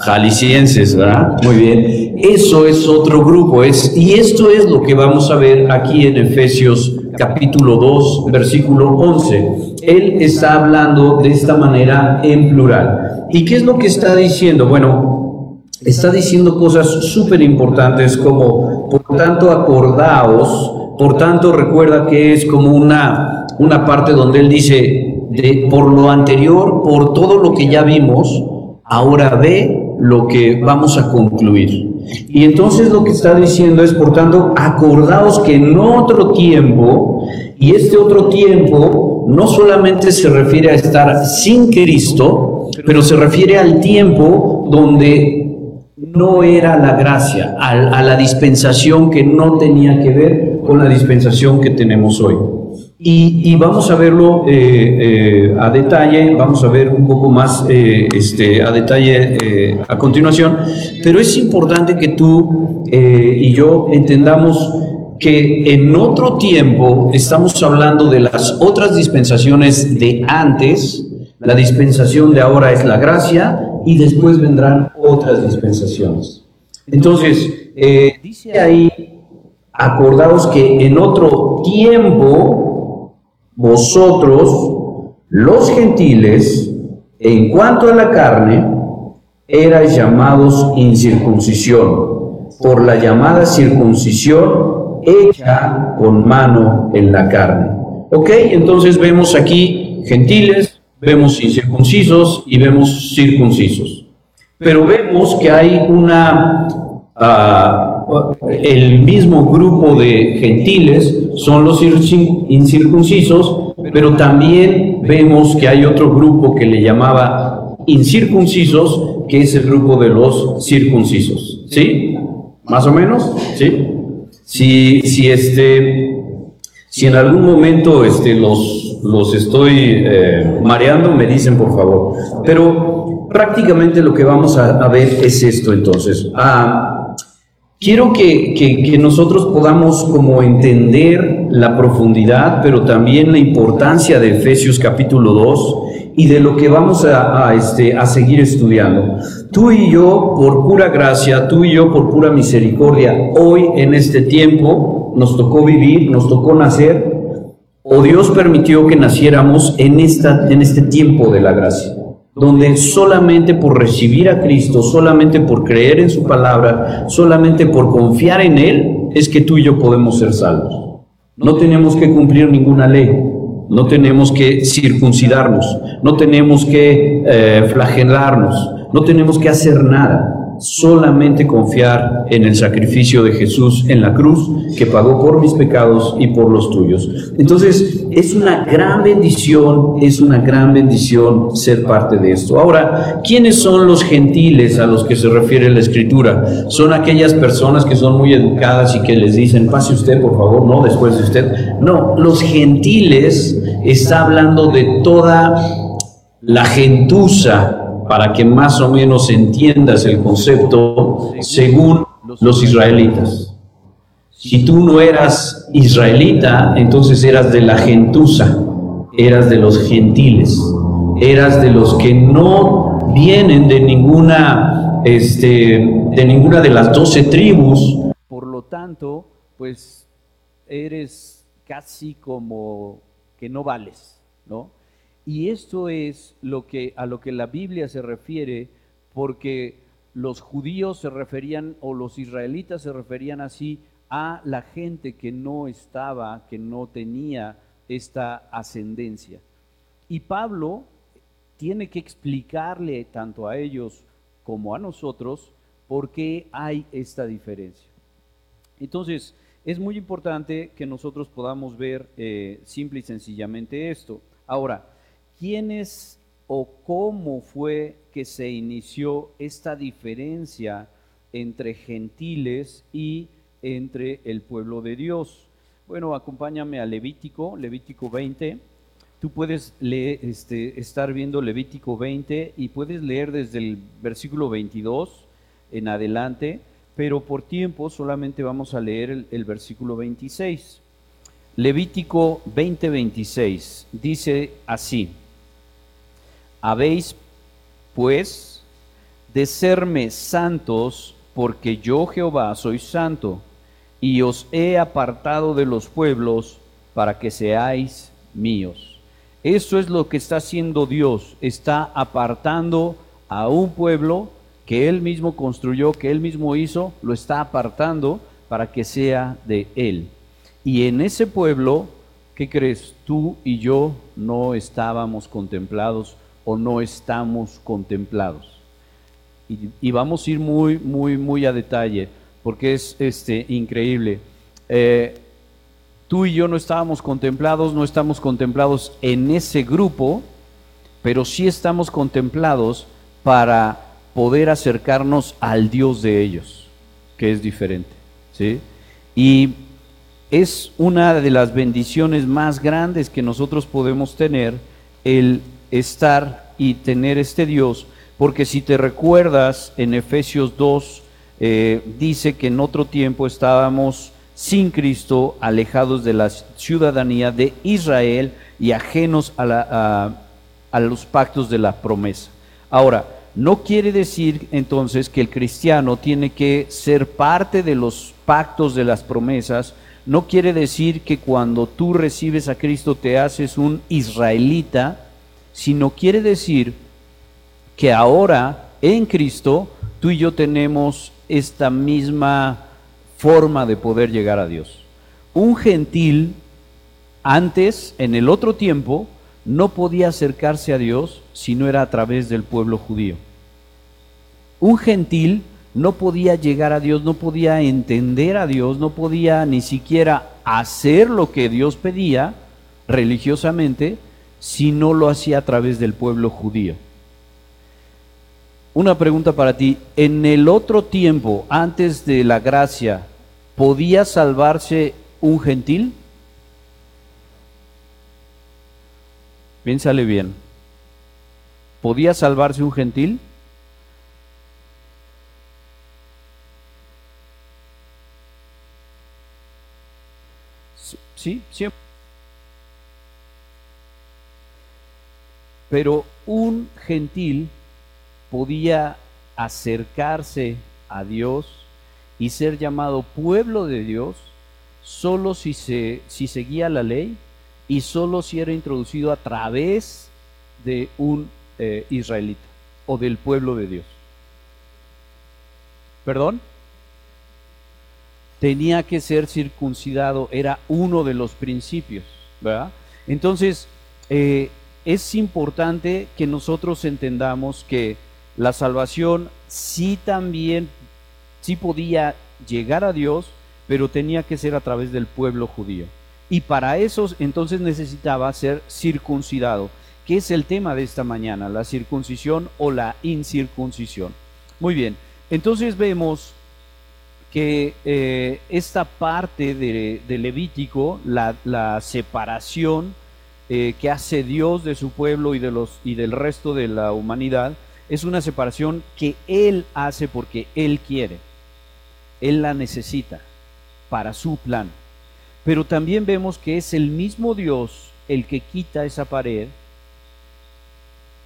Jaliscienses, ¿verdad? Muy bien. Eso es otro grupo. Es, y esto es lo que vamos a ver aquí en Efesios capítulo 2, versículo 11. Él está hablando de esta manera en plural. ¿Y qué es lo que está diciendo? Bueno, está diciendo cosas súper importantes como, por tanto, acordaos, por tanto, recuerda que es como una, una parte donde él dice, de, por lo anterior, por todo lo que ya vimos, ahora ve lo que vamos a concluir. Y entonces lo que está diciendo es, por tanto, acordaos que en otro tiempo, y este otro tiempo no solamente se refiere a estar sin Cristo, pero se refiere al tiempo donde no era la gracia, a, la dispensación que no tenía que ver con la dispensación que tenemos hoy. Y, vamos a verlo eh, eh, a detalle, vamos a ver un poco más eh, este, a detalle a continuación, pero es importante que tú y yo entendamos que en otro tiempo estamos hablando de las otras dispensaciones de antes, la dispensación de ahora es la gracia y después vendrán otras dispensaciones. Entonces, dice ahí, acordaos que en otro tiempo, vosotros, los gentiles, en cuanto a la carne, erais llamados incircuncisión, por la llamada circuncisión hecha con mano en la carne. ¿Ok? Entonces vemos aquí gentiles, vemos incircuncisos y vemos circuncisos. Pero vemos que hay una... Ah, el mismo grupo de gentiles son los incircuncisos, pero también vemos que hay otro grupo que le llamaba incircuncisos, que es el grupo de los circuncisos. ¿Sí? ¿Más o menos? ¿Sí? Si, si, este, si en algún momento este, los, los estoy eh, mareando, me dicen por favor. Pero prácticamente lo que vamos a, ver es esto entonces. Ah, Quiero que, nosotros podamos como entender la profundidad, pero también la importancia de Efesios capítulo 2 y de lo que vamos a, este, a seguir estudiando. Tú y yo, por pura gracia, tú y yo, por pura misericordia, hoy en este tiempo nos tocó vivir, nos tocó nacer, o Dios permitió que naciéramos en, esta, en este tiempo de la gracia donde solamente por recibir a Cristo, solamente por creer en su palabra, solamente por confiar en Él, es que tú y yo podemos ser salvos. No tenemos que cumplir ninguna ley, no tenemos que circuncidarnos, no tenemos que eh, flagelarnos, no tenemos que hacer nada solamente confiar en el sacrificio de Jesús en la cruz que pagó por mis pecados y por los tuyos. Entonces, es una gran bendición, es una gran bendición ser parte de esto. Ahora, ¿quiénes son los gentiles a los que se refiere la escritura? Son aquellas personas que son muy educadas y que les dicen, pase usted, por favor, no, después de usted. No, los gentiles está hablando de toda la gentuza para que más o menos entiendas el concepto según los israelitas. Si tú no eras israelita, entonces eras de la gentuza, eras de los gentiles, eras de los que no vienen de ninguna, este, de ninguna de las doce tribus. Por lo tanto, pues eres casi como que no vales, ¿no? Y esto es lo que, a lo que la Biblia se refiere, porque los judíos se referían, o los israelitas se referían así, a la gente que no estaba, que no tenía esta ascendencia. Y Pablo tiene que explicarle tanto a ellos como a nosotros por qué hay esta diferencia. Entonces, es muy importante que nosotros podamos ver eh, simple y sencillamente esto. Ahora, quiénes o cómo fue que se inició esta diferencia entre gentiles y entre el pueblo de Dios. Bueno, acompáñame a Levítico, Levítico 20. Tú puedes leer, este, estar viendo Levítico 20 y puedes leer desde el versículo 22 en adelante, pero por tiempo solamente vamos a leer el, el versículo 26. Levítico 20, 26 dice así. Habéis, pues, de serme santos, porque yo Jehová soy santo, y os he apartado de los pueblos para que seáis míos. Eso es lo que está haciendo Dios, está apartando a un pueblo que él mismo construyó, que él mismo hizo, lo está apartando para que sea de él. Y en ese pueblo, ¿qué crees? Tú y yo no estábamos contemplados o no estamos contemplados. Y, vamos a ir muy, muy, muy a detalle, porque es este, increíble. Eh, tú y yo no estábamos contemplados, no estamos contemplados en ese grupo, pero sí estamos contemplados para poder acercarnos al Dios de ellos, que es diferente. ¿sí? Y es una de las bendiciones más grandes que nosotros podemos tener el estar y tener este Dios, porque si te recuerdas en Efesios 2, eh, dice que en otro tiempo estábamos sin Cristo, alejados de la ciudadanía de Israel y ajenos a, a los pactos de la promesa. Ahora, no quiere decir entonces que el cristiano tiene que ser parte de los pactos de las promesas, no quiere decir que cuando tú recibes a Cristo te haces un israelita, sino quiere decir que ahora en Cristo tú y yo tenemos esta misma forma de poder llegar a Dios. Un gentil antes, en el otro tiempo, no podía acercarse a Dios si no era a través del pueblo judío. Un gentil no podía llegar a Dios, no podía entender a Dios, no podía ni siquiera hacer lo que Dios pedía religiosamente si no lo hacía a través del pueblo judío. Una pregunta para ti, en el otro tiempo, antes de la gracia, ¿podía salvarse un gentil? Piénsale bien. ¿Podía salvarse un gentil? Sí, siempre. Pero un gentil podía acercarse a Dios y ser llamado pueblo de Dios solo si, se, si seguía la ley y solo si era introducido a través de un eh, israelita o del pueblo de Dios. ¿Perdón? Tenía que ser circuncidado, era uno de los principios, ¿verdad? Entonces, eh, es importante que nosotros entendamos que la salvación sí también, sí podía llegar a Dios, pero tenía que ser a través del pueblo judío. Y para eso entonces necesitaba ser circuncidado, que es el tema de esta mañana, la circuncisión o la incircuncisión. Muy bien, entonces vemos que eh, esta parte de, Levítico, la separación, eh, que hace Dios de su pueblo y, de los, y del resto de la humanidad, es una separación que Él hace porque Él quiere. Él la necesita para su plan. Pero también vemos que es el mismo Dios el que quita esa pared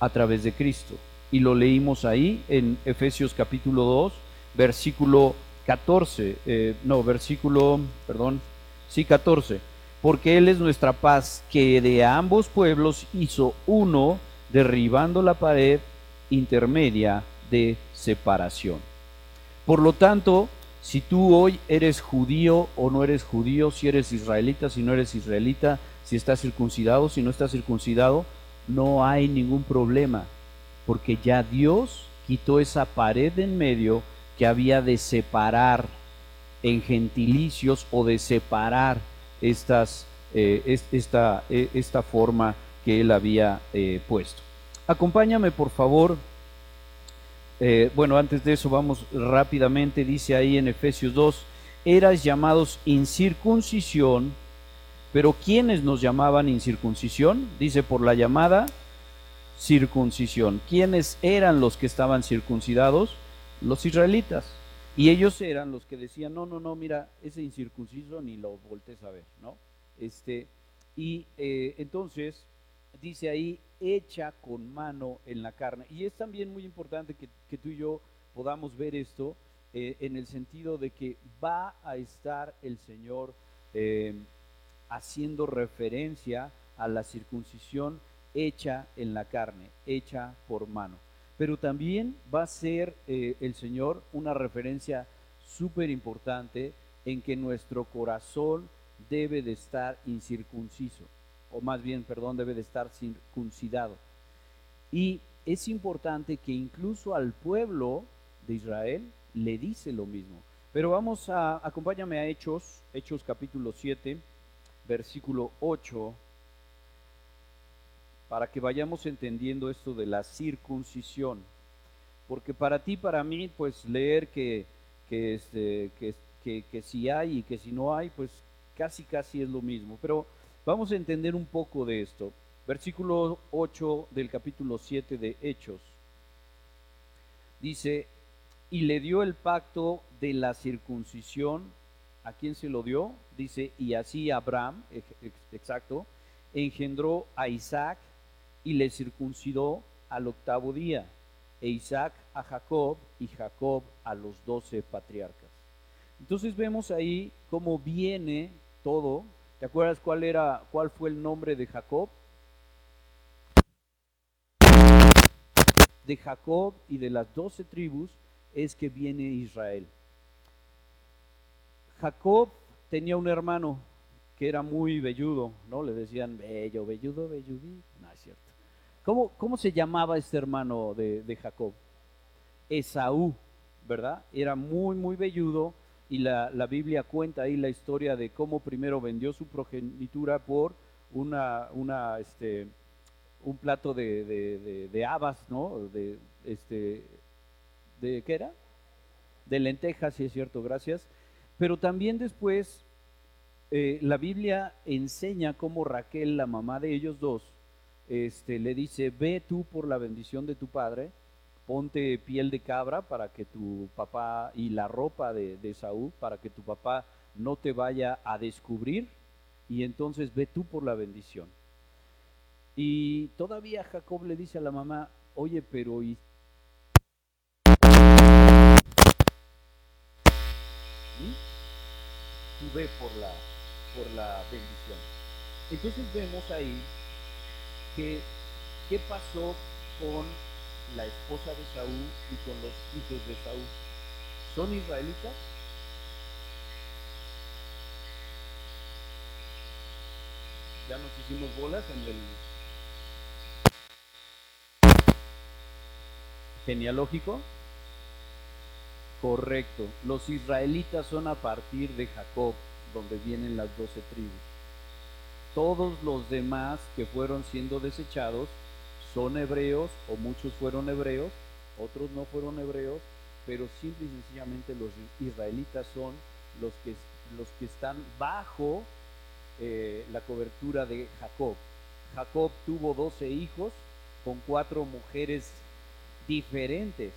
a través de Cristo. Y lo leímos ahí en Efesios capítulo 2, versículo 14, eh, no, versículo, perdón, sí, 14 porque Él es nuestra paz, que de ambos pueblos hizo uno, derribando la pared intermedia de separación. Por lo tanto, si tú hoy eres judío o no eres judío, si eres israelita, si no eres israelita, si estás circuncidado, si no estás circuncidado, no hay ningún problema, porque ya Dios quitó esa pared en medio que había de separar en gentilicios o de separar eh, esta, e, esta, forma que él había eh, puesto. Acompáñame por favor. Eh, bueno, antes de eso vamos rápidamente, dice ahí en Efesios 2, eras llamados incircuncisión, pero ¿quiénes nos llamaban incircuncisión? Dice por la llamada circuncisión. ¿Quiénes eran los que estaban circuncidados? Los israelitas. Y ellos eran los que decían, no, no, no, mira, ese incircunciso ni lo voltees a ver, ¿no? Este, y eh, entonces, dice ahí, hecha con mano en la carne. Y es también muy importante que, tú y yo podamos ver esto eh, en el sentido de que va a estar el Señor eh, haciendo referencia a la circuncisión hecha en la carne, hecha por mano. Pero también va a ser eh, el Señor una referencia súper importante en que nuestro corazón debe de estar incircunciso, o más bien, perdón, debe de estar circuncidado. Y es importante que incluso al pueblo de Israel le dice lo mismo. Pero vamos a, acompáñame a Hechos, Hechos capítulo 7, versículo 8 para que vayamos entendiendo esto de la circuncisión. Porque para ti, para mí, pues leer que, que, este, que, que, si hay y que si no hay, pues casi casi es lo mismo. Pero vamos a entender un poco de esto. Versículo 8 del capítulo 7 de Hechos. Dice, y le dio el pacto de la circuncisión. ¿A quién se lo dio? Dice, y así Abraham, exacto, engendró a Isaac y le circuncidó al octavo día, e Isaac a Jacob y Jacob a los doce patriarcas. Entonces vemos ahí cómo viene todo. ¿Te acuerdas cuál era, cuál fue el nombre de Jacob? De Jacob y de las doce tribus es que viene Israel. Jacob tenía un hermano que era muy velludo, ¿no? Le decían bello, velludo, velludí. No es cierto. ¿Cómo, se llamaba este hermano de, Jacob? Esaú, ¿verdad? Era muy, muy velludo y la, Biblia cuenta ahí la historia de cómo primero vendió su progenitura por una, una este, un plato de, de, habas, ¿no? De, este, ¿De qué era? De lentejas, sí es cierto, gracias. Pero también después eh, la Biblia enseña cómo Raquel, la mamá de ellos dos, este, le dice, ve tú por la bendición de tu padre, ponte piel de cabra para que tu papá y la ropa de, de Saúl, para que tu papá no te vaya a descubrir, y entonces ve tú por la bendición. Y todavía Jacob le dice a la mamá, oye, pero ¿y tú ve por la, por la bendición. Entonces vemos ahí que qué pasó con la esposa de Saúl y con los hijos de Saúl. ¿Son israelitas? Ya nos hicimos bolas en el genealógico. Correcto. Los israelitas son a partir de Jacob, donde vienen las doce tribus todos los demás que fueron siendo desechados son hebreos o muchos fueron hebreos, otros no fueron hebreos, pero simple y sencillamente los israelitas son los que, los que están bajo eh, la cobertura de Jacob. Jacob tuvo doce hijos con cuatro mujeres diferentes,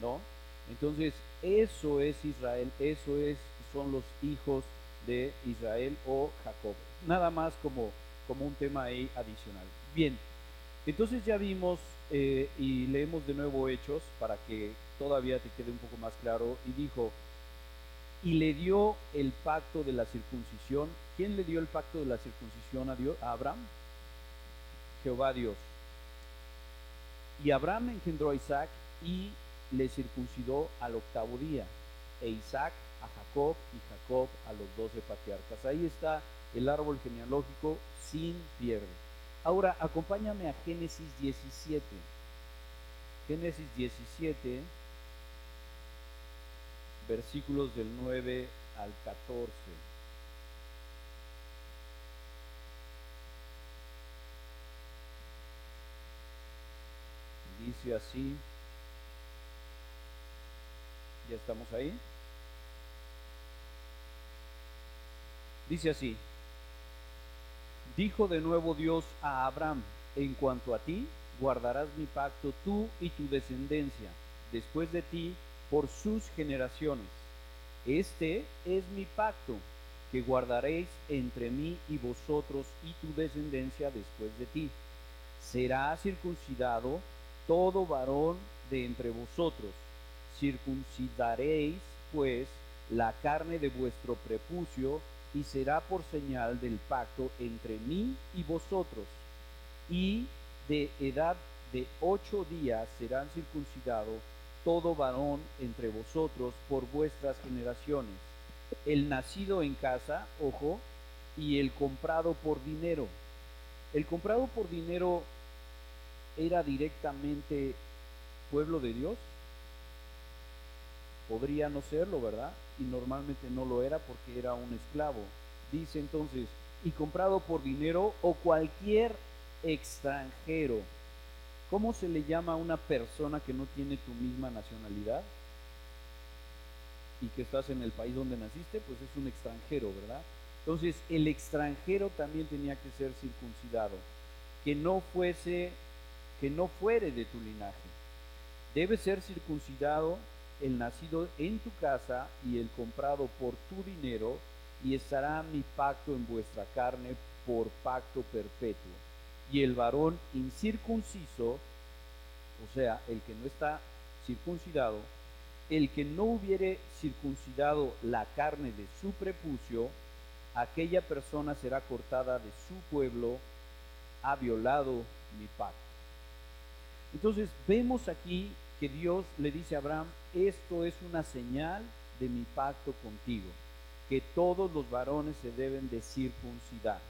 ¿no? Entonces, eso es Israel, eso es, son los hijos de Israel o Jacob nada más como, como un tema ahí adicional. Bien, entonces ya vimos eh, y leemos de nuevo Hechos para que todavía te quede un poco más claro. Y dijo, y le dio el pacto de la circuncisión. ¿Quién le dio el pacto de la circuncisión a, Dios, a Abraham? Jehová Dios. Y Abraham engendró a Isaac y le circuncidó al octavo día, e Isaac a Jacob y Jacob a los doce patriarcas. Ahí está el árbol genealógico sin pierde. Ahora, acompáñame a Génesis 17. Génesis 17, versículos del 9 al 14. Dice así, ya estamos ahí. Dice así, Dijo de nuevo Dios a Abraham, en cuanto a ti, guardarás mi pacto tú y tu descendencia, después de ti, por sus generaciones. Este es mi pacto, que guardaréis entre mí y vosotros y tu descendencia después de ti. será circuncidado todo varón de entre vosotros. Circuncidaréis, pues, la carne de vuestro prepucio, y será por señal del pacto entre mí y vosotros. Y de edad de ocho días serán circuncidados todo varón entre vosotros por vuestras generaciones. El nacido en casa, ojo, y el comprado por dinero. El comprado por dinero era directamente pueblo de Dios. Podría no serlo, ¿verdad? Y normalmente no lo era porque era un esclavo. Dice entonces, y comprado por dinero o cualquier extranjero. ¿Cómo se le llama a una persona que no tiene tu misma nacionalidad? Y que estás en el país donde naciste, pues es un extranjero, ¿verdad? Entonces, el extranjero también tenía que ser circuncidado, que no fuese, que no fuere de tu linaje. Debe ser circuncidado el nacido en tu casa y el comprado por tu dinero, y estará mi pacto en vuestra carne por pacto perpetuo. Y el varón incircunciso, o sea, el que no está circuncidado, el que no hubiere circuncidado la carne de su prepucio, aquella persona será cortada de su pueblo, ha violado mi pacto. Entonces vemos aquí que Dios le dice a Abraham, esto es una señal de mi pacto contigo, que todos los varones se deben de circuncidar.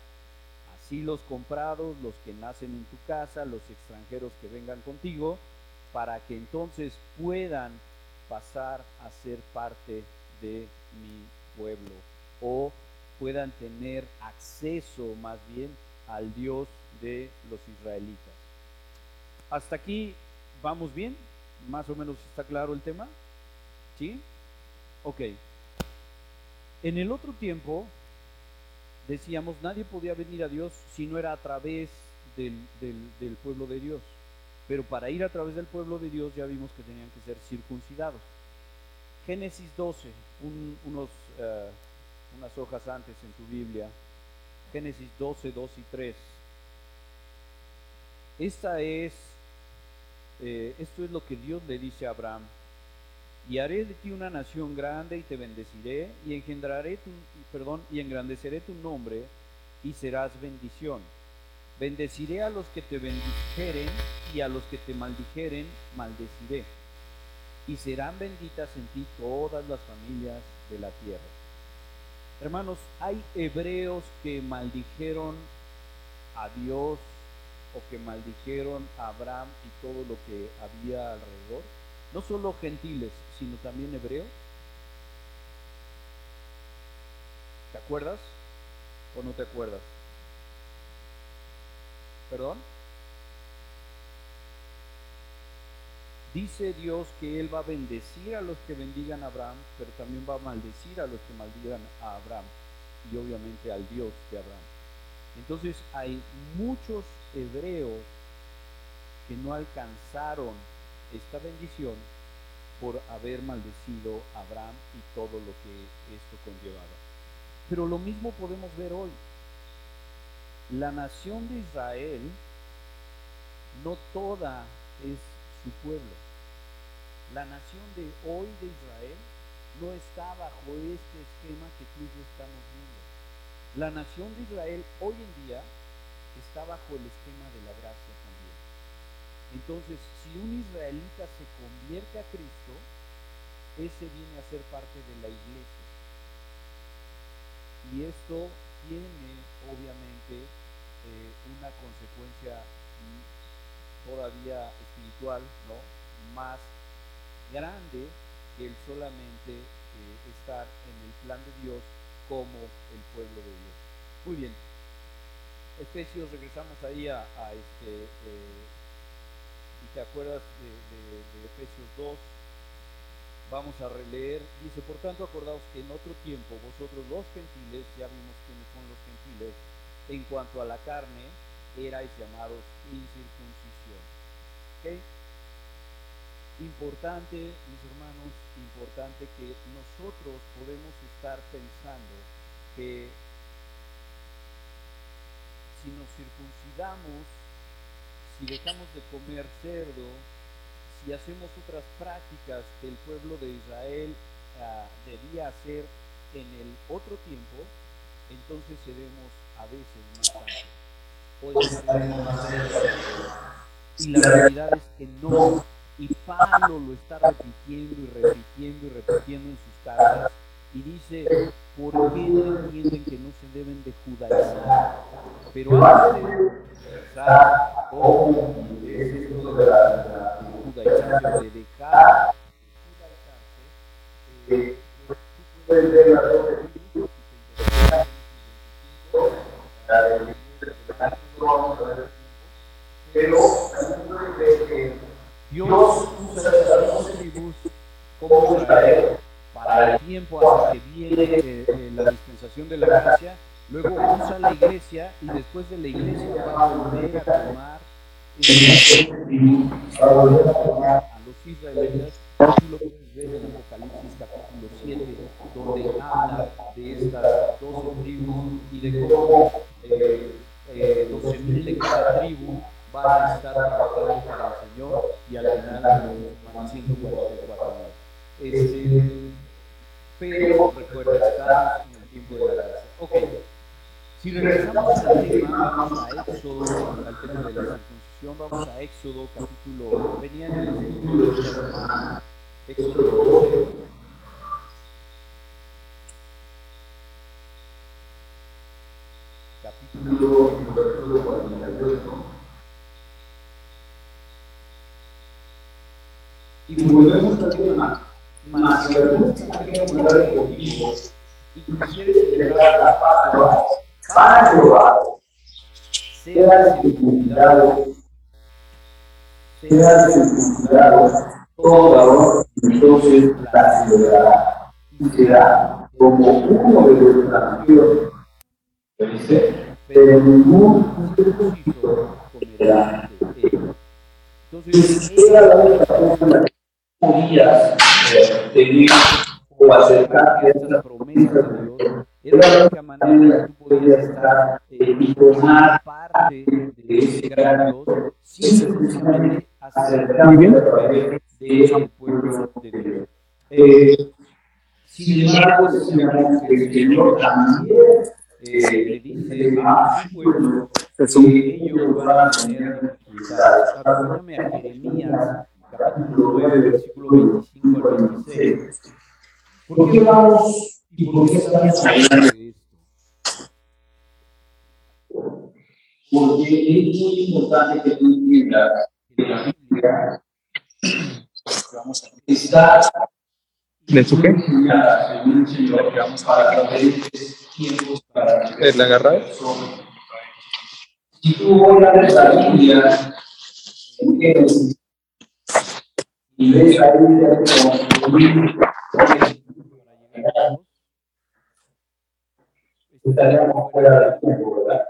Así los comprados, los que nacen en tu casa, los extranjeros que vengan contigo, para que entonces puedan pasar a ser parte de mi pueblo o puedan tener acceso más bien al Dios de los israelitas. Hasta aquí vamos bien, más o menos está claro el tema. ¿Sí? Ok. En el otro tiempo, decíamos, nadie podía venir a Dios si no era a través del, del, pueblo de Dios. Pero para ir a través del pueblo de Dios ya vimos que tenían que ser circuncidados. Génesis 12, unos, eh, unas hojas antes en tu Biblia. Génesis 12, 2 y 3. Esta es, eh, esto es lo que Dios le dice a Abraham y haré de ti una nación grande y te bendeciré y engendraré tu, perdón, y engrandeceré tu nombre y serás bendición. Bendeciré a los que te bendijeren y a los que te maldijeren maldeciré. Y serán benditas en ti todas las familias de la tierra. Hermanos, hay hebreos que maldijeron a Dios o que maldijeron a Abraham y todo lo que había alrededor no solo gentiles, sino también hebreos? ¿Te acuerdas o no te acuerdas? ¿Perdón? Dice Dios que Él va a bendecir a los que bendigan a Abraham, pero también va a maldecir a los que maldigan a Abraham y obviamente al Dios de Abraham. Entonces hay muchos hebreos que no alcanzaron esta bendición por haber maldecido a Abraham y todo lo que esto conllevaba. Pero lo mismo podemos ver hoy. La nación de Israel no toda es su pueblo. La nación de hoy de Israel no está bajo este esquema que tú y yo estamos viendo. La nación de Israel hoy en día está bajo el esquema de la gracia también. Entonces, si un israelita se convierte a Cristo, ese viene a ser parte de la iglesia. Y esto tiene, obviamente, eh, una consecuencia todavía espiritual, ¿no? Más grande que el solamente eh, estar en el plan de Dios como el pueblo de Dios. Muy bien. Efesios, regresamos ahí a, este. Eh, y te acuerdas de, Efesios 2, vamos a releer, dice, por tanto acordaos que en otro tiempo vosotros los gentiles, ya vimos quiénes son los gentiles, en cuanto a la carne, erais llamados incircuncisión. Importante, mis hermanos, importante que nosotros podemos estar pensando que si nos circuncidamos si dejamos de comer cerdo, si hacemos otras prácticas que el pueblo de Israel uh, debía hacer en el otro tiempo, entonces seremos a veces más santos. Y la realidad es que no. Y Pablo lo está repitiendo y repitiendo y repitiendo en sus cartas. Y dice, ¿por qué no entienden que no se deben de judaizar? Pero antes de judaizar, ¿cómo es esto de la judaizar, de dejar judaizarse? Eh, tú puedes ver las dos la de pero Dios usa dos tribus como Israel para el tiempo hasta que viene eh, eh, la dispensación de la gracia, luego usa la iglesia y después de la iglesia va a volver a tomar a los israelitas. Tú lo puedes ver en Apocalipsis capítulo 7, donde habla de estas dos tribus y de cómo eh, eh, 12.000 de cada tribu van a estar trabajando para Señor y al final van 144 este, pero recuerda, estamos en el tiempo de la gracia. Ok, si regresamos al tema, vamos a Éxodo, al tema de la circuncisión, vamos a Éxodo capítulo, venía en el Éxodo 12. Capítulo, capítulo 48. Y volvemos al tema, más si algunos quieren hablar contigo y quieres celebrar la Pascua para Jehová, sea circuncidado, sea circuncidado todo varón, entonces la celebrará y será como uno de los nación. Dice, pero ningún circunciso comerá de. Entonces, era la única cosa podías eh, tener o acercarte a estas promesas de Dios, era la única manera en que tú podías estar eh, y formar parte de ese gran Dios sin precisamente acercarte a través de ese pueblo de Dios. Eh, sin embargo, decíamos que el Señor también eh, le dice a su pueblo que ellos van a tener dificultades. Acompáñame a Jeremías capítulo 9, versículo 25 al 26. ¿Por qué vamos y por qué estamos hablando de esto? Porque es muy importante que tú entiendas que la Biblia está ¿De su qué? ¿Es la agarrada? Si tú oras la Biblia, entiendes y ves ahí estaríamos fuera del tiempo, ¿verdad?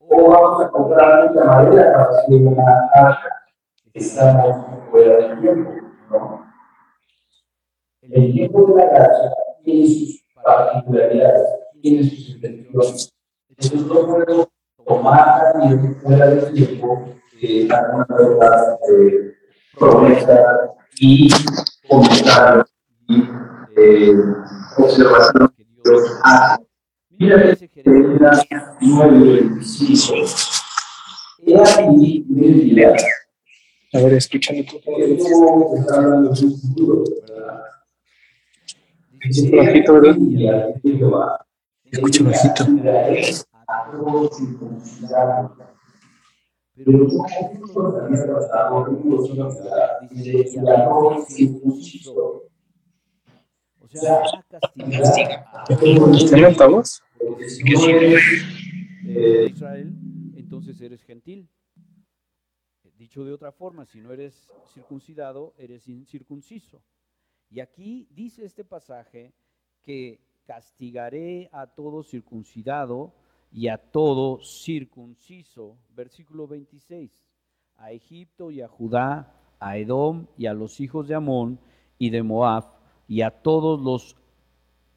O vamos a comprar mucha madera para hacer una arca, estamos fuera del tiempo, ¿no? El tiempo de la gracia tiene sus particularidades, tiene sus intenciones. Entonces no podemos tomar también fuera del tiempo eh, alguna verdad eh, promesas y comentarios y eh, observaciones que Dios hace. Mira ese Jeremías 9:25. He aquí, mira, A ver, escúchame tú. está hablando de un futuro, ¿verdad? Es bajito, ¿verdad? Jehová, Escucha bajito. Pero dice, y todo circunciso. O sea, va a castigar a ¿Está en altavoz? porque si no eres eh, Israel, entonces eres gentil. Dicho de otra forma, si no eres circuncidado, eres incircunciso. Y aquí dice este pasaje que castigaré a todo circuncidado y a todo circunciso. Versículo 26. A Egipto y a Judá, a Edom y a los hijos de Amón y de Moab, y a todos los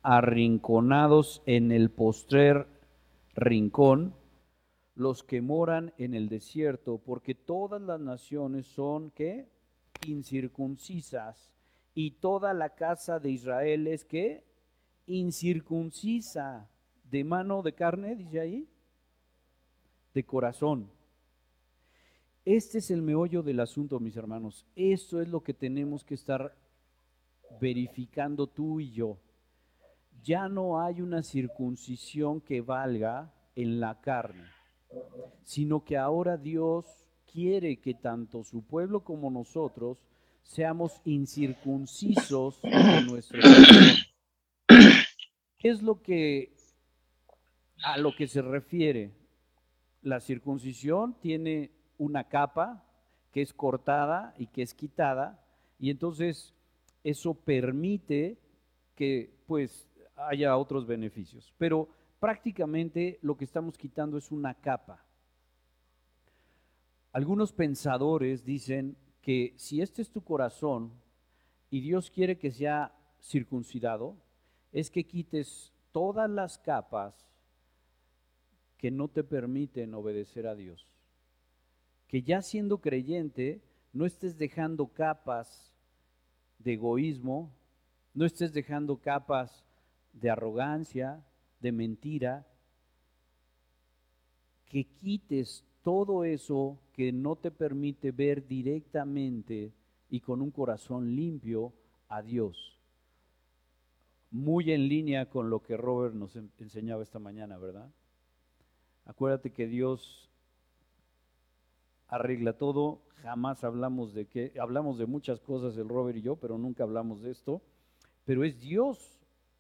arrinconados en el postrer rincón, los que moran en el desierto, porque todas las naciones son que incircuncisas y toda la casa de Israel es que incircuncisa de mano de carne, dice ahí, de corazón. Este es el meollo del asunto, mis hermanos. Esto es lo que tenemos que estar verificando tú y yo. Ya no hay una circuncisión que valga en la carne, sino que ahora Dios quiere que tanto su pueblo como nosotros seamos incircuncisos en nuestro corazón. ¿Qué es lo que a lo que se refiere? La circuncisión tiene una capa que es cortada y que es quitada, y entonces eso permite que pues haya otros beneficios. Pero prácticamente lo que estamos quitando es una capa. Algunos pensadores dicen que si este es tu corazón y Dios quiere que sea circuncidado, es que quites todas las capas que no te permiten obedecer a Dios. Que ya siendo creyente, no estés dejando capas de egoísmo, no estés dejando capas de arrogancia, de mentira, que quites todo eso que no te permite ver directamente y con un corazón limpio a Dios. Muy en línea con lo que Robert nos enseñaba esta mañana, ¿verdad? Acuérdate que Dios arregla todo, jamás hablamos de que hablamos de muchas cosas el Robert y yo, pero nunca hablamos de esto, pero es Dios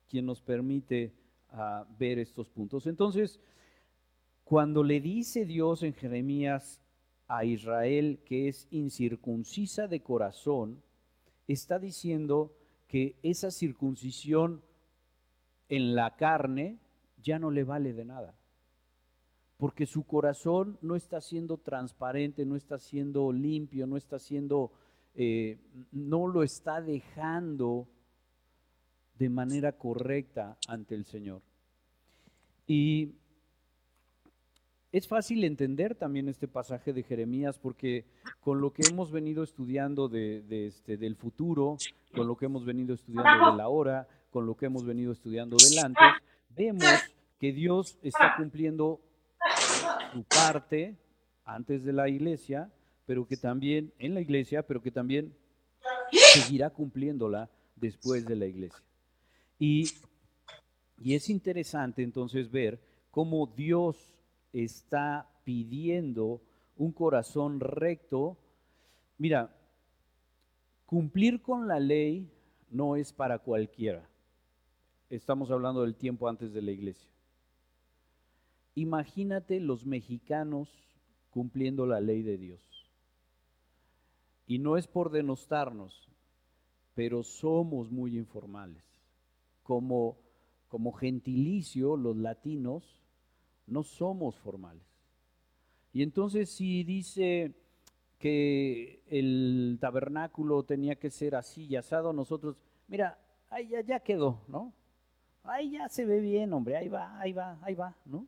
quien nos permite ah, ver estos puntos. Entonces, cuando le dice Dios en Jeremías a Israel que es incircuncisa de corazón, está diciendo que esa circuncisión en la carne ya no le vale de nada porque su corazón no está siendo transparente, no está siendo limpio, no está siendo, eh, no lo está dejando de manera correcta ante el Señor. Y es fácil entender también este pasaje de Jeremías porque con lo que hemos venido estudiando este, del futuro, con lo que hemos venido estudiando de la hora, con lo que hemos venido estudiando del antes, vemos que Dios está cumpliendo su parte antes de la iglesia, pero que también en la iglesia, pero que también seguirá cumpliéndola después de la iglesia. Y, y es interesante entonces ver cómo Dios está pidiendo un corazón recto. Mira, cumplir con la ley no es para cualquiera. Estamos hablando del tiempo antes de la iglesia. Imagínate los mexicanos cumpliendo la ley de Dios. Y no es por denostarnos, pero somos muy informales. Como, como gentilicio, los latinos no somos formales. Y entonces si dice que el tabernáculo tenía que ser así y asado, nosotros, mira, ahí ya, ya quedó, ¿no? Ahí ya se ve bien, hombre, ahí va, ahí va, ahí va, ¿no?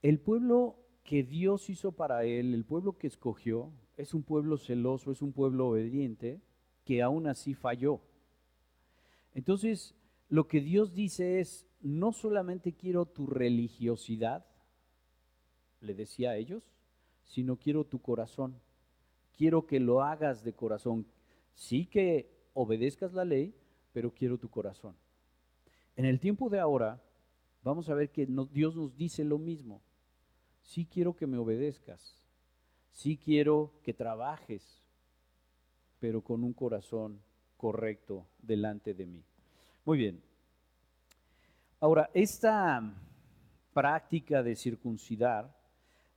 El pueblo que Dios hizo para él, el pueblo que escogió, es un pueblo celoso, es un pueblo obediente, que aún así falló. Entonces, lo que Dios dice es, no solamente quiero tu religiosidad, le decía a ellos, sino quiero tu corazón. Quiero que lo hagas de corazón. Sí que obedezcas la ley, pero quiero tu corazón. En el tiempo de ahora, vamos a ver que Dios nos dice lo mismo sí quiero que me obedezcas, sí quiero que trabajes, pero con un corazón correcto delante de mí. Muy bien. Ahora, esta práctica de circuncidar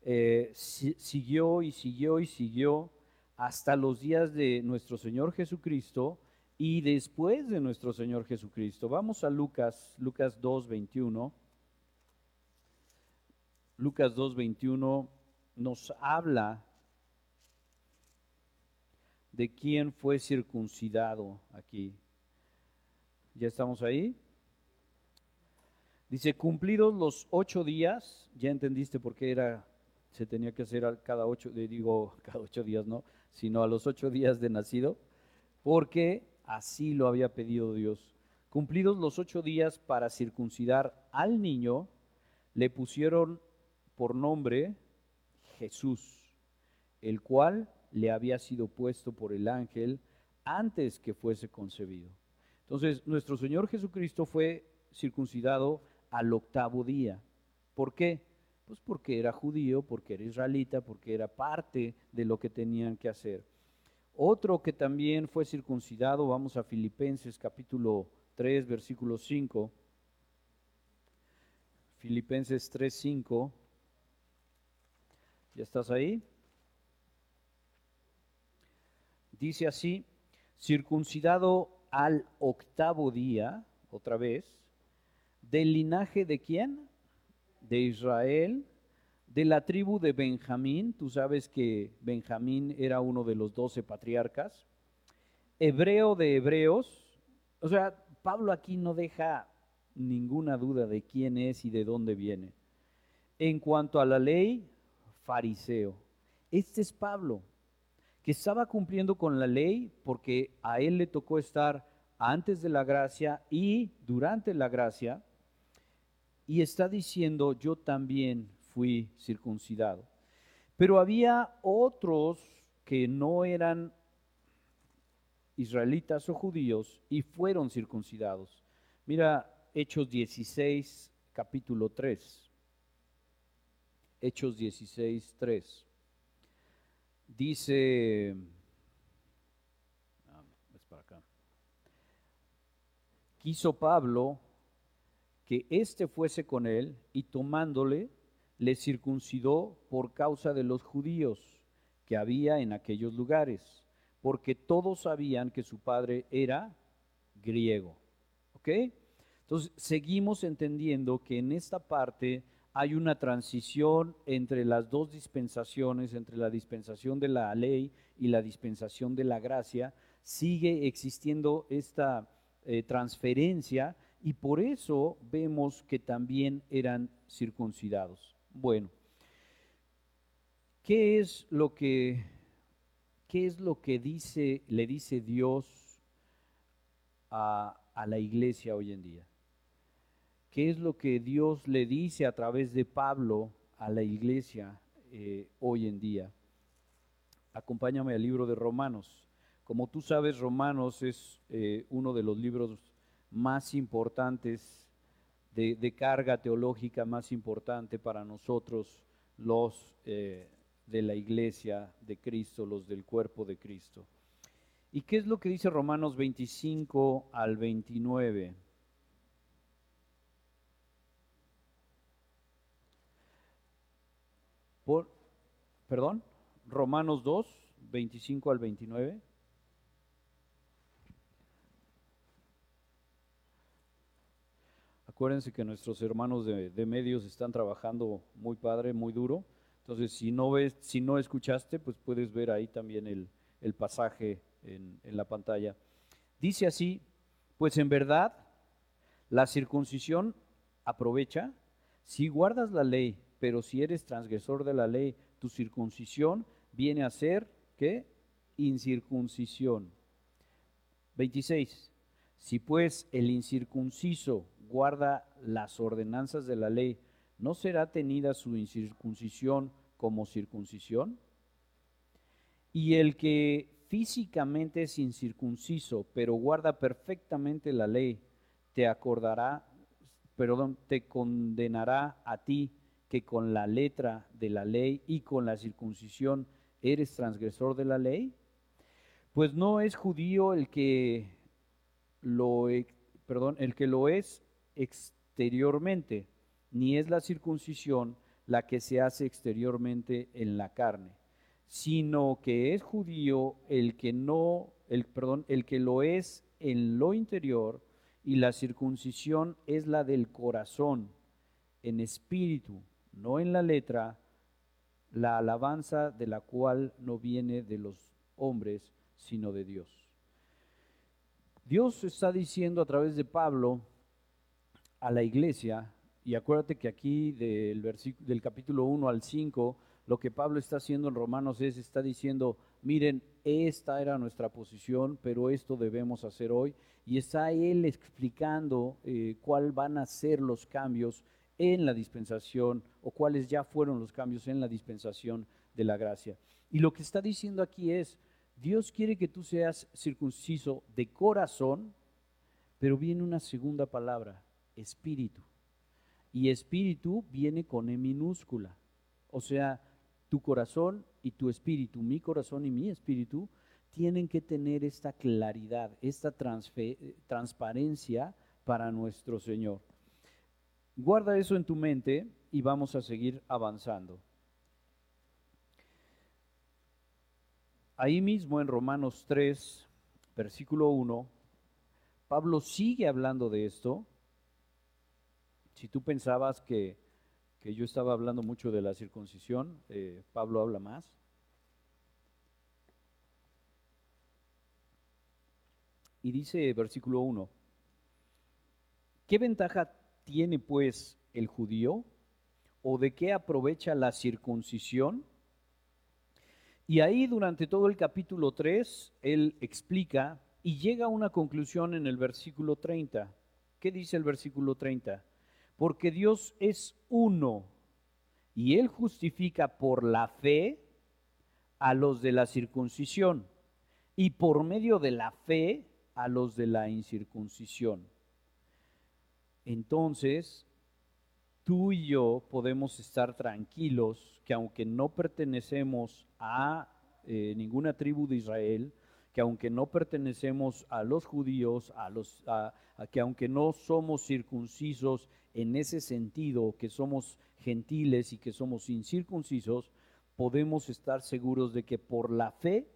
eh, siguió y siguió y siguió hasta los días de nuestro Señor Jesucristo y después de nuestro Señor Jesucristo. Vamos a Lucas, Lucas 2, 21. Lucas 2.21 nos habla de quién fue circuncidado aquí. ¿Ya estamos ahí? Dice, cumplidos los ocho días, ya entendiste por qué era, se tenía que hacer cada ocho, digo, cada ocho días no, sino a los ocho días de nacido, porque así lo había pedido Dios. Cumplidos los ocho días para circuncidar al niño, le pusieron por nombre Jesús, el cual le había sido puesto por el ángel antes que fuese concebido. Entonces, nuestro Señor Jesucristo fue circuncidado al octavo día. ¿Por qué? Pues porque era judío, porque era israelita, porque era parte de lo que tenían que hacer. Otro que también fue circuncidado, vamos a Filipenses capítulo 3, versículo 5. Filipenses 3, 5. ¿Ya estás ahí? Dice así, circuncidado al octavo día, otra vez, del linaje de quién? De Israel, de la tribu de Benjamín, tú sabes que Benjamín era uno de los doce patriarcas, hebreo de hebreos, o sea, Pablo aquí no deja ninguna duda de quién es y de dónde viene. En cuanto a la ley, fariseo. Este es Pablo, que estaba cumpliendo con la ley porque a él le tocó estar antes de la gracia y durante la gracia, y está diciendo, yo también fui circuncidado. Pero había otros que no eran israelitas o judíos y fueron circuncidados. Mira Hechos 16, capítulo 3. Hechos 16, 3. Dice, ah, es para acá. Quiso Pablo que éste fuese con él y tomándole, le circuncidó por causa de los judíos que había en aquellos lugares, porque todos sabían que su padre era griego. ¿Ok? Entonces, seguimos entendiendo que en esta parte hay una transición entre las dos dispensaciones, entre la dispensación de la ley y la dispensación de la gracia. Sigue existiendo esta eh, transferencia y por eso vemos que también eran circuncidados. Bueno, ¿qué es lo que, qué es lo que dice, le dice Dios a, a la iglesia hoy en día? ¿Qué es lo que Dios le dice a través de Pablo a la iglesia eh, hoy en día? Acompáñame al libro de Romanos. Como tú sabes, Romanos es eh, uno de los libros más importantes, de, carga teológica más importante para nosotros, los eh, de la iglesia de Cristo, los del cuerpo de Cristo. ¿Y qué es lo que dice Romanos 25 al 29? Perdón, Romanos 2, 25 al 29. Acuérdense que nuestros hermanos de, medios están trabajando muy padre, muy duro. Entonces, si no ves, si no escuchaste, pues puedes ver ahí también el, pasaje en, en la pantalla. Dice así, pues en verdad la circuncisión aprovecha si guardas la ley pero si eres transgresor de la ley, tu circuncisión viene a ser, ¿qué? Incircuncisión. 26. Si pues el incircunciso guarda las ordenanzas de la ley, ¿no será tenida su incircuncisión como circuncisión? Y el que físicamente es incircunciso, pero guarda perfectamente la ley, te acordará, perdón, te condenará a ti que con la letra de la ley y con la circuncisión eres transgresor de la ley? Pues no es judío el que lo, perdón, el que lo es exteriormente, ni es la circuncisión la que se hace exteriormente en la carne, sino que es judío el que no, el perdón, el que lo es en lo interior y la circuncisión es la del corazón en espíritu no en la letra, la alabanza de la cual no viene de los hombres, sino de Dios. Dios está diciendo a través de Pablo a la iglesia Y acuérdate que aquí del, del capítulo 1 al 5, lo que Pablo está haciendo en Romanos es, está diciendo, miren, esta era nuestra posición, pero esto debemos hacer hoy. Y está él explicando eh, cuáles van a ser los cambios en la dispensación o cuáles ya fueron los cambios en la dispensación de la gracia. Y lo que está diciendo aquí es, Dios quiere que tú seas circunciso de corazón, pero viene una segunda palabra, espíritu. Y espíritu viene con E minúscula. O sea, tu corazón y tu espíritu, mi corazón y mi espíritu, tienen que tener esta claridad, esta transparencia para nuestro Señor. Guarda eso en tu mente y vamos a seguir avanzando. Ahí mismo en Romanos 3, versículo 1, Pablo sigue hablando de esto. Si tú pensabas que, yo estaba hablando mucho de la circuncisión, eh, Pablo habla más. Y dice versículo 1, ¿qué ventaja tiene pues el judío? ¿O de qué aprovecha la circuncisión? Y ahí durante todo el capítulo 3, él explica y llega a una conclusión en el versículo 30. ¿Qué dice el versículo 30? Porque Dios es uno y él justifica por la fe a los de la circuncisión y por medio de la fe a los de la incircuncisión. Entonces, tú y yo podemos estar tranquilos que aunque no pertenecemos a eh, ninguna tribu de Israel, que aunque no pertenecemos a los judíos, a los, que aunque no somos circuncisos en ese sentido, que somos gentiles y que somos incircuncisos, podemos estar seguros de que por la fe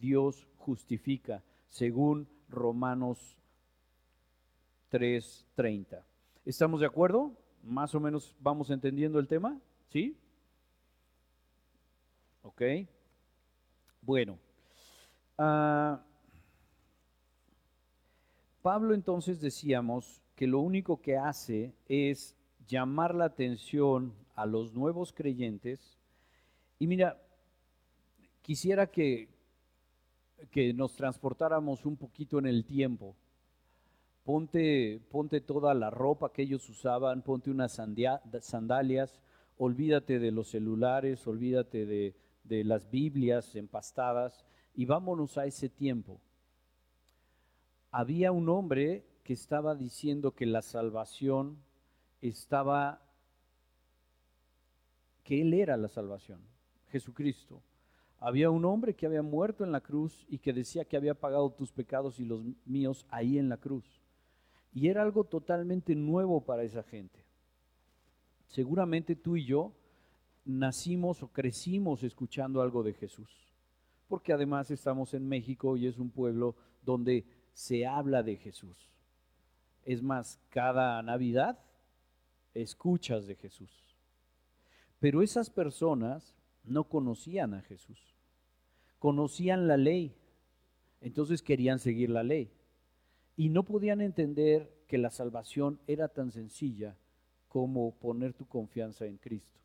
Dios justifica, según Romanos 3:30. ¿Estamos de acuerdo? Más o menos vamos entendiendo el tema, ¿sí? Ok. Bueno. Ah, Pablo entonces decíamos que lo único que hace es llamar la atención a los nuevos creyentes. Y mira, quisiera que, que nos transportáramos un poquito en el tiempo. Ponte, ponte toda la ropa que ellos usaban, ponte unas sandalias, olvídate de los celulares, olvídate de, de las Biblias empastadas y vámonos a ese tiempo. Había un hombre que estaba diciendo que la salvación estaba, que Él era la salvación, Jesucristo. Había un hombre que había muerto en la cruz y que decía que había pagado tus pecados y los míos ahí en la cruz. Y era algo totalmente nuevo para esa gente. Seguramente tú y yo nacimos o crecimos escuchando algo de Jesús, porque además estamos en México y es un pueblo donde se habla de Jesús. Es más, cada Navidad escuchas de Jesús. Pero esas personas no conocían a Jesús, conocían la ley, entonces querían seguir la ley y no podían entender que la salvación era tan sencilla como poner tu confianza en Cristo.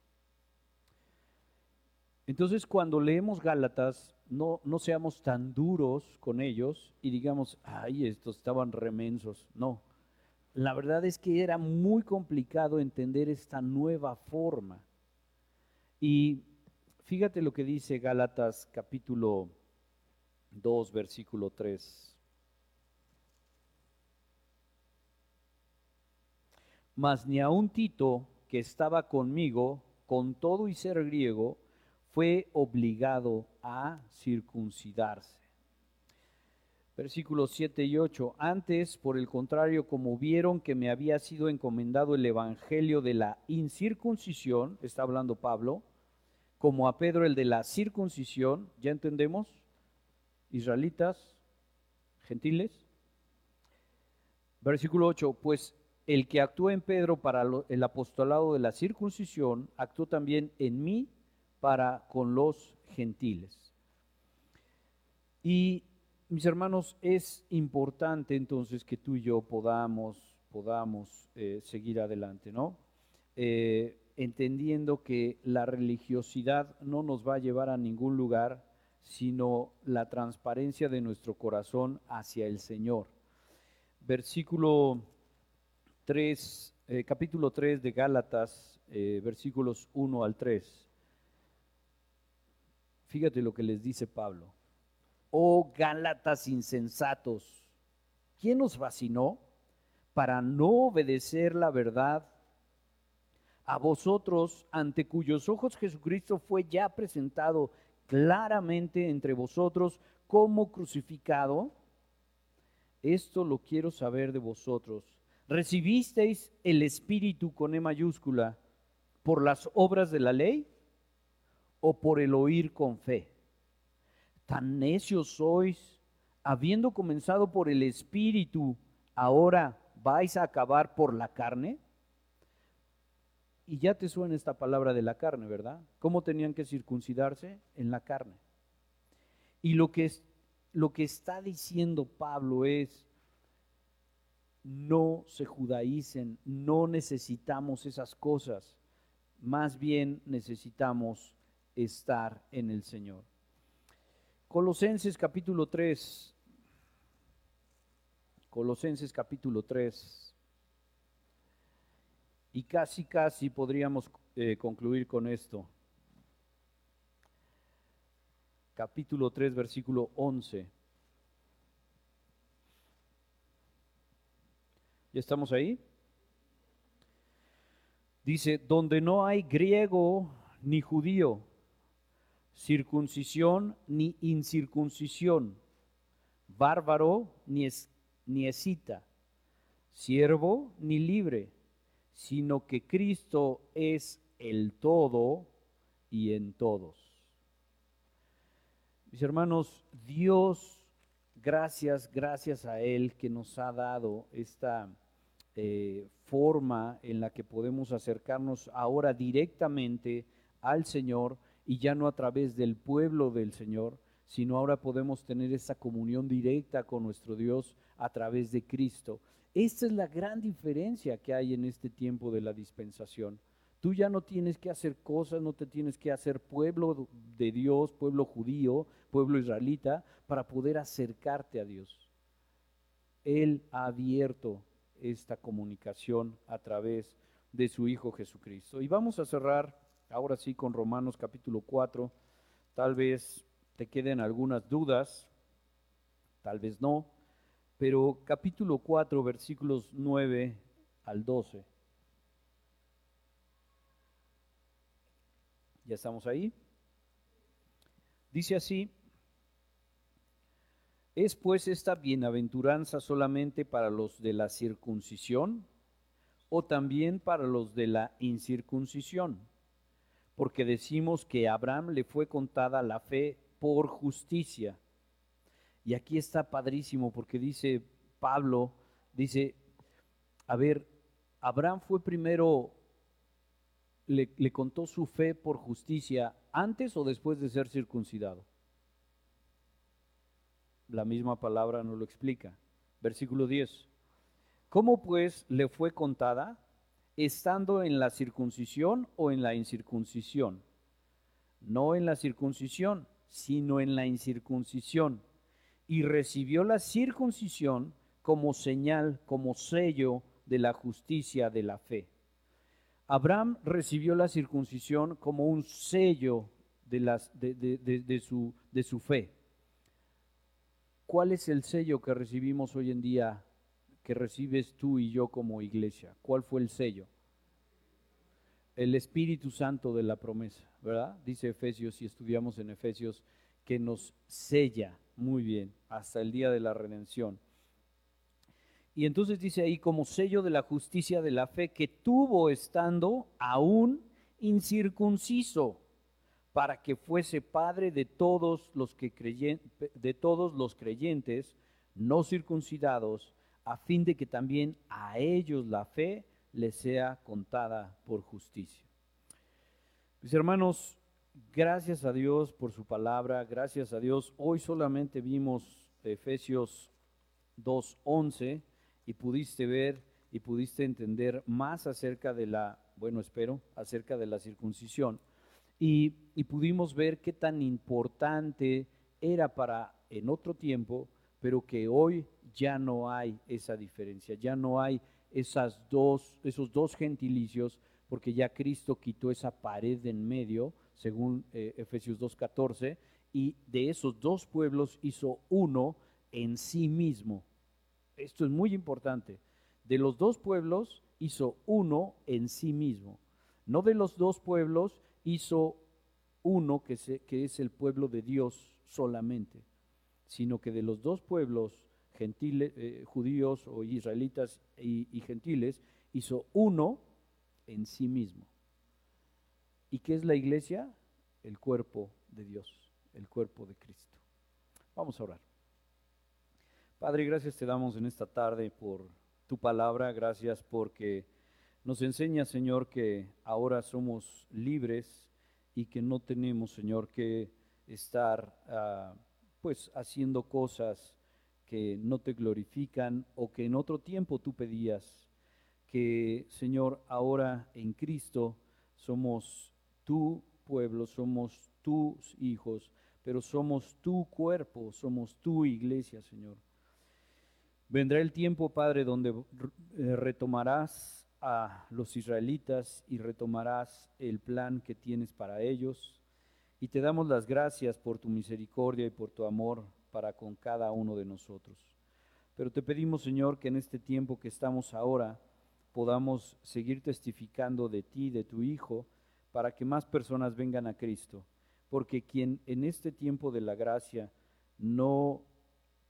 Entonces cuando leemos Gálatas, no, no seamos tan duros con ellos y digamos, ay, estos estaban remensos. No, la verdad es que era muy complicado entender esta nueva forma. Y fíjate lo que dice Gálatas capítulo 2, versículo 3. Mas ni aun Tito, que estaba conmigo, con todo y ser griego, fue obligado a circuncidarse. Versículos 7 y 8. Antes, por el contrario, como vieron que me había sido encomendado el evangelio de la incircuncisión, está hablando Pablo, como a Pedro el de la circuncisión, ¿ya entendemos? Israelitas, gentiles. Versículo 8, pues el que actuó en Pedro para el apostolado de la circuncisión, actuó también en mí para con los gentiles. Y mis hermanos, es importante entonces que tú y yo podamos, podamos eh, seguir adelante, ¿no? eh, entendiendo que la religiosidad no nos va a llevar a ningún lugar, sino la transparencia de nuestro corazón hacia el Señor. Versículo 3, eh, capítulo 3 de Gálatas, eh, versículos 1 al 3. Fíjate lo que les dice Pablo. Oh Gálatas insensatos, ¿quién os fascinó para no obedecer la verdad? A vosotros, ante cuyos ojos Jesucristo fue ya presentado claramente entre vosotros como crucificado. Esto lo quiero saber de vosotros. ¿Recibisteis el Espíritu con E mayúscula por las obras de la ley o por el oír con fe? Tan necios sois, habiendo comenzado por el Espíritu, ahora vais a acabar por la carne. Y ya te suena esta palabra de la carne, ¿verdad? ¿Cómo tenían que circuncidarse? En la carne. Y lo que, es, lo que está diciendo Pablo es, no se judaicen, no necesitamos esas cosas, más bien necesitamos estar en el Señor. Colosenses capítulo 3, Colosenses capítulo 3, y casi, casi podríamos eh, concluir con esto. Capítulo 3, versículo 11. ¿Ya estamos ahí? Dice, donde no hay griego ni judío, circuncisión ni incircuncisión, bárbaro ni, es, ni escita, siervo ni libre, sino que Cristo es el todo y en todos. Mis hermanos, Dios, gracias, gracias a Él que nos ha dado esta eh, forma en la que podemos acercarnos ahora directamente al Señor y ya no a través del pueblo del Señor, sino ahora podemos tener esa comunión directa con nuestro Dios a través de Cristo. Esta es la gran diferencia que hay en este tiempo de la dispensación. Tú ya no tienes que hacer cosas, no te tienes que hacer pueblo de Dios, pueblo judío, pueblo israelita, para poder acercarte a Dios. Él ha abierto esta comunicación a través de su Hijo Jesucristo. Y vamos a cerrar ahora sí con Romanos capítulo 4. Tal vez te queden algunas dudas, tal vez no, pero capítulo 4 versículos 9 al 12. ¿Ya estamos ahí? Dice así, ¿Es pues esta bienaventuranza solamente para los de la circuncisión o también para los de la incircuncisión? Porque decimos que a Abraham le fue contada la fe por justicia. Y aquí está padrísimo porque dice Pablo, dice, a ver, Abraham fue primero, le, le contó su fe por justicia antes o después de ser circuncidado la misma palabra nos lo explica. Versículo 10. ¿Cómo pues le fue contada? ¿Estando en la circuncisión o en la incircuncisión? No en la circuncisión, sino en la incircuncisión. Y recibió la circuncisión como señal, como sello de la justicia de la fe. Abraham recibió la circuncisión como un sello de, de, su, de su fe. ¿Cuál es el sello que recibimos hoy en día, que recibes tú y yo como iglesia? ¿Cuál fue el sello? El Espíritu Santo de la promesa, ¿verdad? Dice Efesios, y estudiamos en Efesios, que nos sella muy bien hasta el día de la redención. Y entonces dice ahí como sello de la justicia de la fe que tuvo estando aún incircunciso para que fuese padre de todos los que de todos los creyentes no circuncidados, a fin de que también a ellos la fe les sea contada por justicia. Mis hermanos, gracias a Dios por su palabra, gracias a Dios. Hoy solamente vimos Efesios 2:11 y pudiste ver y pudiste entender más acerca de la bueno, espero, acerca de la circuncisión. Y, pudimos ver qué tan importante era para en otro tiempo, pero que hoy ya no hay esa diferencia, ya no hay esas dos, esos dos gentilicios, porque ya Cristo quitó esa pared de en medio, según eh, Efesios 2.14, y de esos dos pueblos hizo uno en sí mismo. Esto es muy importante. De los dos pueblos hizo uno en sí mismo. No de los dos pueblos hizo uno que, es el pueblo de Dios solamente, sino que de los dos pueblos gentiles, eh, judíos o israelitas y, y gentiles, hizo uno en sí mismo. ¿Y qué es la iglesia? El cuerpo de Dios, el cuerpo de Cristo. Vamos a orar. Padre, gracias te damos en esta tarde por tu palabra, gracias porque nos enseña, Señor, que ahora somos libres y que no tenemos, Señor, que estar ah, pues haciendo cosas que no te glorifican o que en otro tiempo tú pedías. Que, Señor, ahora en Cristo somos tu pueblo, somos tus hijos, pero somos tu cuerpo, somos tu iglesia, Señor. Vendrá el tiempo, Padre, donde eh, retomarás a los israelitas y retomarás el plan que tienes para ellos. Y te damos las gracias por tu misericordia y por tu amor para con cada uno de nosotros. Pero te pedimos, Señor, que en este tiempo que estamos ahora podamos seguir testificando de ti, de tu Hijo, para que más personas vengan a Cristo. Porque quien en este tiempo de la gracia no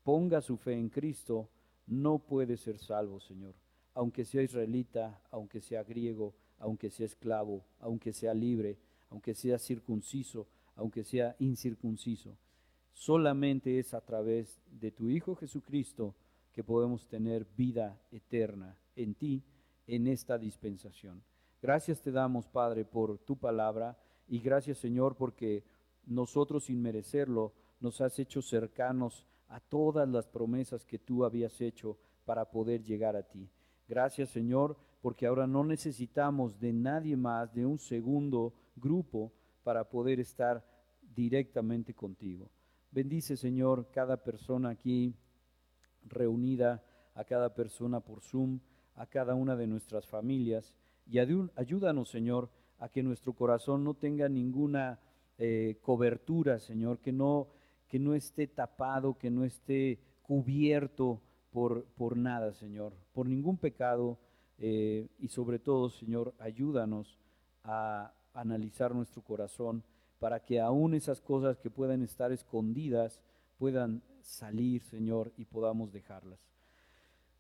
ponga su fe en Cristo, no puede ser salvo, Señor. Aunque sea israelita, aunque sea griego, aunque sea esclavo, aunque sea libre, aunque sea circunciso, aunque sea incircunciso. Solamente es a través de tu Hijo Jesucristo que podemos tener vida eterna en ti, en esta dispensación. Gracias te damos, Padre, por tu palabra y gracias, Señor, porque nosotros sin merecerlo nos has hecho cercanos a todas las promesas que tú habías hecho para poder llegar a ti. Gracias Señor, porque ahora no necesitamos de nadie más, de un segundo grupo para poder estar directamente contigo. Bendice Señor cada persona aquí reunida, a cada persona por Zoom, a cada una de nuestras familias y ayúdanos Señor a que nuestro corazón no tenga ninguna eh, cobertura, Señor, que no que no esté tapado, que no esté cubierto por, por nada, Señor, por ningún pecado. Eh, y sobre todo, Señor, ayúdanos a analizar nuestro corazón para que aún esas cosas que puedan estar escondidas puedan salir, Señor, y podamos dejarlas.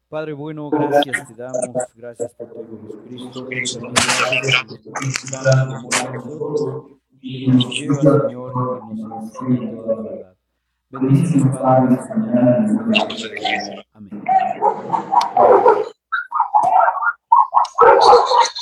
Padre bueno, gracias te damos, gracias por tu Hijo Jesucristo, y nos lleva, Señor, y nos enseña toda la verdad. Bendiciones, Padre, Thank you.